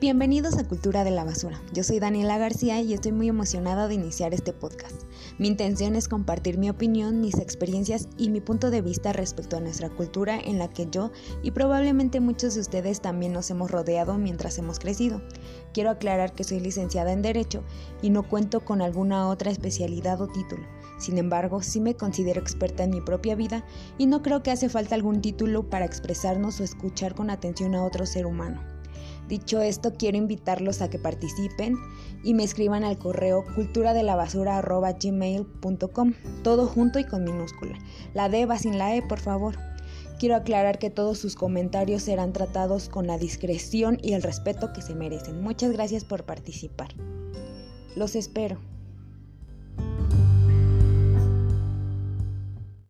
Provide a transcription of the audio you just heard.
Bienvenidos a Cultura de la Basura. Yo soy Daniela García y estoy muy emocionada de iniciar este podcast. Mi intención es compartir mi opinión, mis experiencias y mi punto de vista respecto a nuestra cultura en la que yo y probablemente muchos de ustedes también nos hemos rodeado mientras hemos crecido. Quiero aclarar que soy licenciada en Derecho y no cuento con alguna otra especialidad o título. Sin embargo, sí me considero experta en mi propia vida y no creo que hace falta algún título para expresarnos o escuchar con atención a otro ser humano. Dicho esto, quiero invitarlos a que participen y me escriban al correo culturadelabasura.gmail.com, todo junto y con minúscula. La D va sin la E, por favor. Quiero aclarar que todos sus comentarios serán tratados con la discreción y el respeto que se merecen. Muchas gracias por participar. Los espero.